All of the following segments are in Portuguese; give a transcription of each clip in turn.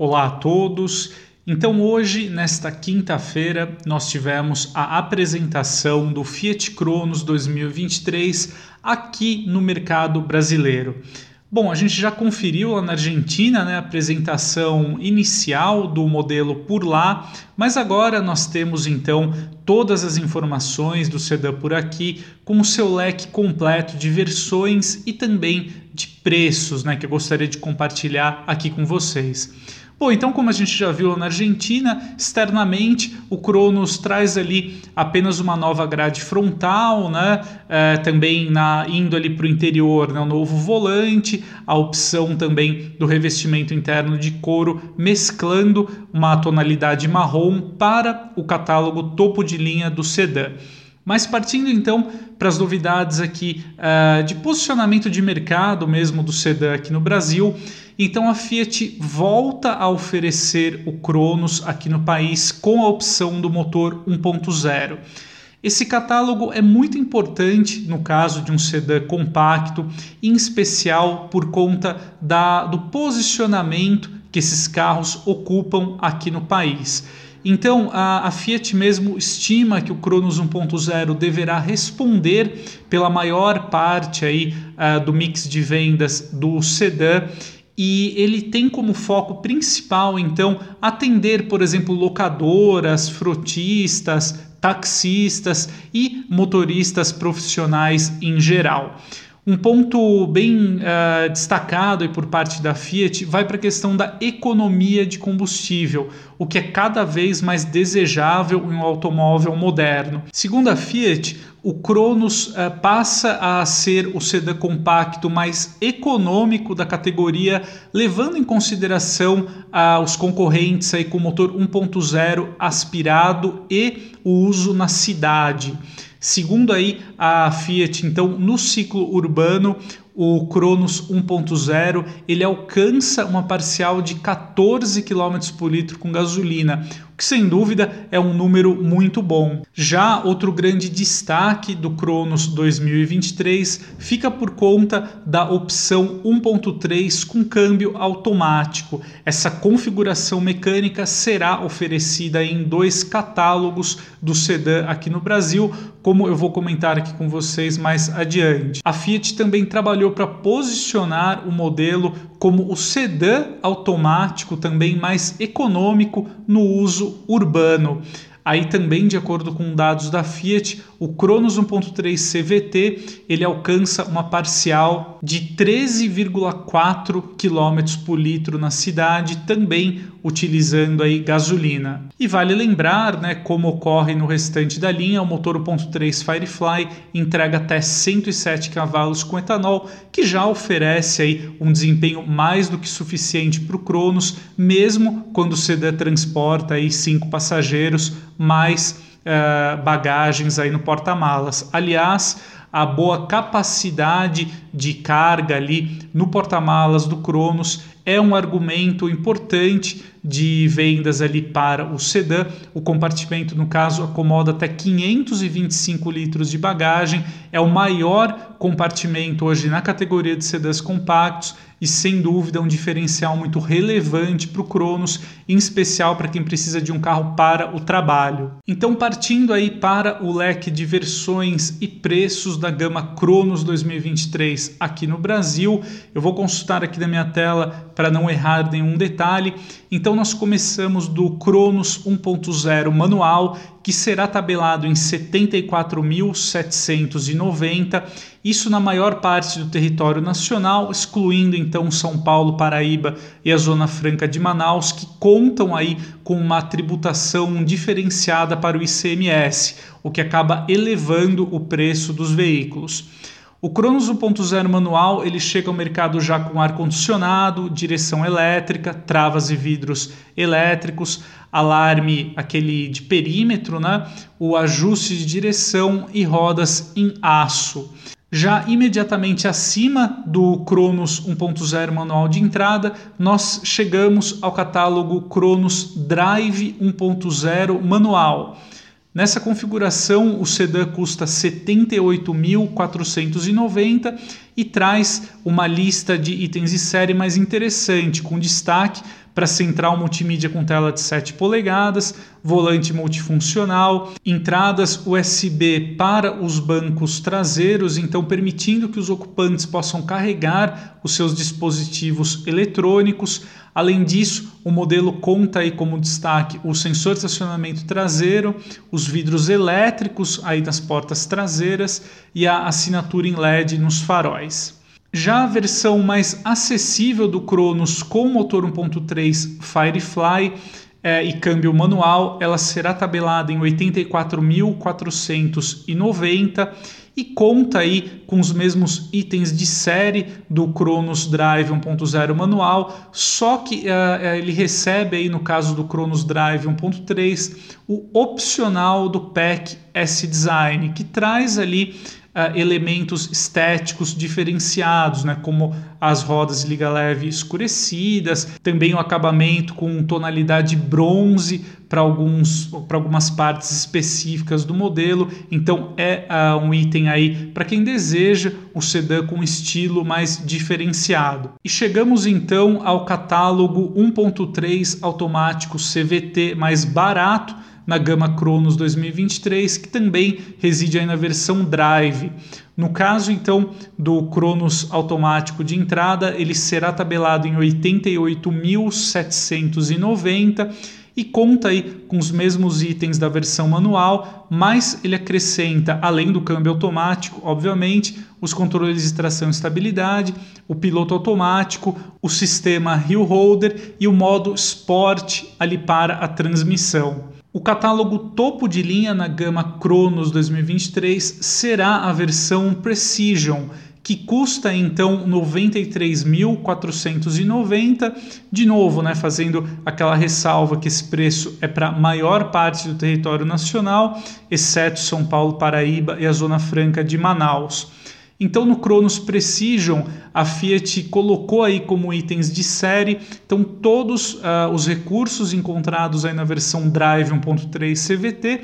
Olá a todos. Então, hoje, nesta quinta-feira, nós tivemos a apresentação do Fiat Cronos 2023 aqui no mercado brasileiro. Bom, a gente já conferiu lá na Argentina né, a apresentação inicial do modelo por lá, mas agora nós temos então todas as informações do sedã por aqui, com o seu leque completo de versões e também de preços, né, que eu gostaria de compartilhar aqui com vocês. Bom, então, como a gente já viu na Argentina, externamente o Cronos traz ali apenas uma nova grade frontal, né? É, também na, indo ali para o interior, né? o novo volante, a opção também do revestimento interno de couro, mesclando uma tonalidade marrom para o catálogo topo de linha do sedã. Mas partindo então para as novidades aqui uh, de posicionamento de mercado mesmo do sedã aqui no Brasil, então a Fiat volta a oferecer o Cronos aqui no país com a opção do motor 1.0. Esse catálogo é muito importante no caso de um sedã compacto, em especial por conta da, do posicionamento que esses carros ocupam aqui no país. Então, a, a, Fiat mesmo estima que o Cronos 1.0 deverá responder pela maior parte aí, uh, do mix de vendas do sedã e ele tem como foco principal, então, atender, por exemplo, locadoras, frotistas, taxistas e motoristas profissionais em geral. Um ponto bem uh, destacado por parte da Fiat vai para a questão da economia de combustível, o que é cada vez mais desejável em um automóvel moderno. Segundo a Fiat, o Cronos uh, passa a ser o sedã compacto mais econômico da categoria, levando em consideração uh, os concorrentes aí com motor 1.0 aspirado e o uso na cidade. Segundo aí a Fiat, então, no ciclo urbano, o Cronos 1.0 ele alcança uma parcial de 14 km por litro com gasolina, que sem dúvida é um número muito bom. Já outro grande destaque do Cronos 2023 fica por conta da opção 1.3 com câmbio automático. Essa configuração mecânica será oferecida em dois catálogos do sedã aqui no Brasil, como eu vou comentar aqui com vocês mais adiante. A Fiat também trabalhou para posicionar o modelo como o sedã automático também mais econômico no uso urbano. Aí também, de acordo com dados da Fiat, o Cronos 1.3 CVT ele alcança uma parcial de 13,4 km por litro na cidade, também utilizando aí gasolina. E vale lembrar, né, como ocorre no restante da linha, o motor 1.3 Firefly entrega até 107 cavalos com etanol, que já oferece aí um desempenho mais do que suficiente para o Cronos, mesmo quando o sedã transporta aí cinco passageiros mais bagagens aí no porta-malas. Aliás, a boa capacidade de carga ali no porta-malas do Cronos é um argumento importante de vendas ali para o sedã. O compartimento, no caso, acomoda até 525 litros de bagagem, é o maior compartimento hoje na categoria de sedãs compactos e sem dúvida um diferencial muito relevante para o Cronos, em especial para quem precisa de um carro para o trabalho. Então, partindo aí para o leque de versões e preços da gama Cronos 2023 aqui no Brasil, eu vou consultar aqui na minha tela para não errar nenhum detalhe. Então, nós começamos do Cronos 1.0 manual, que será tabelado em 74.790, isso na maior parte do território nacional, excluindo então São Paulo, Paraíba e a Zona Franca de Manaus, que contam aí com uma tributação diferenciada para o ICMS, o que acaba elevando o preço dos veículos. O Cronos 1.0 manual ele chega ao mercado já com ar condicionado, direção elétrica, travas e vidros elétricos, alarme aquele de perímetro, né? O ajuste de direção e rodas em aço. Já imediatamente acima do Cronos 1.0 manual de entrada, nós chegamos ao catálogo Cronos Drive 1.0 manual. Nessa configuração, o sedã custa R$ 78.490 e traz uma lista de itens de série mais interessante, com destaque para central multimídia com tela de 7 polegadas, volante multifuncional, entradas USB para os bancos traseiros, então permitindo que os ocupantes possam carregar os seus dispositivos eletrônicos. Além disso, o modelo conta aí como destaque o sensor de estacionamento traseiro, os vidros elétricos aí das portas traseiras e a assinatura em LED nos faróis. Já a versão mais acessível do Cronos com motor 1.3 Firefly é, e câmbio manual, ela será tabelada em 84.490 e conta aí com os mesmos itens de série do Cronos Drive 1.0 manual, só que uh, ele recebe aí no caso do Cronos Drive 1.3 o opcional do pack S Design, que traz ali elementos estéticos diferenciados, né, como as rodas de liga leve escurecidas, também o acabamento com tonalidade bronze para algumas partes específicas do modelo. Então é uh, um item aí para quem deseja o sedã com estilo mais diferenciado. E chegamos então ao catálogo 1.3 automático CVT mais barato na gama Cronos 2023, que também reside aí na versão Drive. No caso, então, do Cronos automático de entrada, ele será tabelado em 88.790 e conta aí com os mesmos itens da versão manual, mas ele acrescenta, além do câmbio automático, obviamente, os controles de tração e estabilidade, o piloto automático, o sistema Hill Holder e o modo Sport ali para a transmissão. O catálogo topo de linha na gama Cronos 2023 será a versão Precision, que custa então 93.490. De novo, né, fazendo aquela ressalva que esse preço é para a maior parte do território nacional, exceto São Paulo, Paraíba e a Zona Franca de Manaus. Então no Cronos Precision a Fiat colocou aí como itens de série, então todos uh, os recursos encontrados aí na versão Drive 1.3 CVT,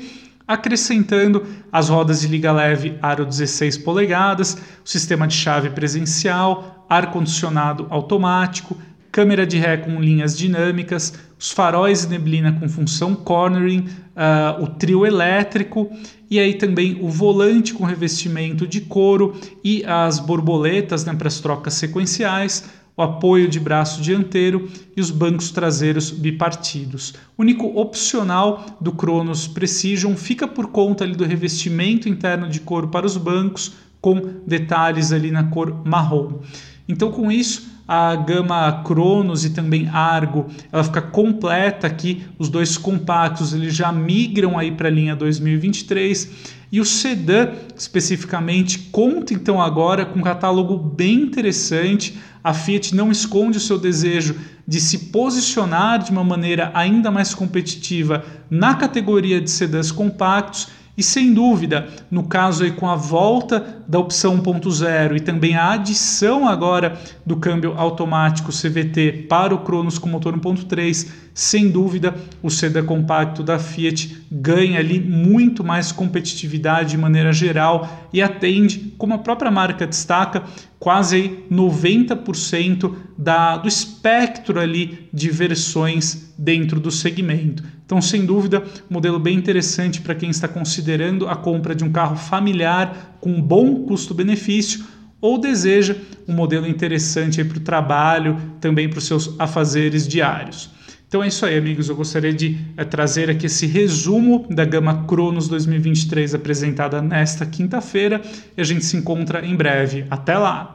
acrescentando as rodas de liga leve aro 16 polegadas, o sistema de chave presencial, ar condicionado automático, câmera de ré com linhas dinâmicas, os faróis e neblina com função cornering, uh, o trio elétrico e aí também o volante com revestimento de couro e as borboletas né, para as trocas sequenciais, o apoio de braço dianteiro e os bancos traseiros bipartidos. O único opcional do Cronos Precision fica por conta ali do revestimento interno de couro para os bancos, com detalhes ali na cor marrom. Então, com isso, a gama Cronos e também Argo, ela fica completa aqui, os dois compactos, eles já migram aí para a linha 2023 e o sedã especificamente conta então agora com um catálogo bem interessante. A Fiat não esconde o seu desejo de se posicionar de uma maneira ainda mais competitiva na categoria de sedãs compactos e sem dúvida, no caso aí com a volta da opção 1.0 e também a adição agora do câmbio automático CVT para o Cronos com motor 1.3, sem dúvida o sedã compacto da Fiat ganha ali muito mais competitividade de maneira geral e atende, como a própria marca destaca, quase 90% da, do espectro ali de versões dentro do segmento. Então, sem dúvida, um modelo bem interessante para quem está considerando a compra de um carro familiar com bom custo-benefício ou deseja um modelo interessante para o trabalho, também para os seus afazeres diários. Então é isso aí, amigos. Eu gostaria de é, trazer aqui esse resumo da gama Cronos 2023 apresentada nesta quinta-feira e a gente se encontra em breve. Até lá!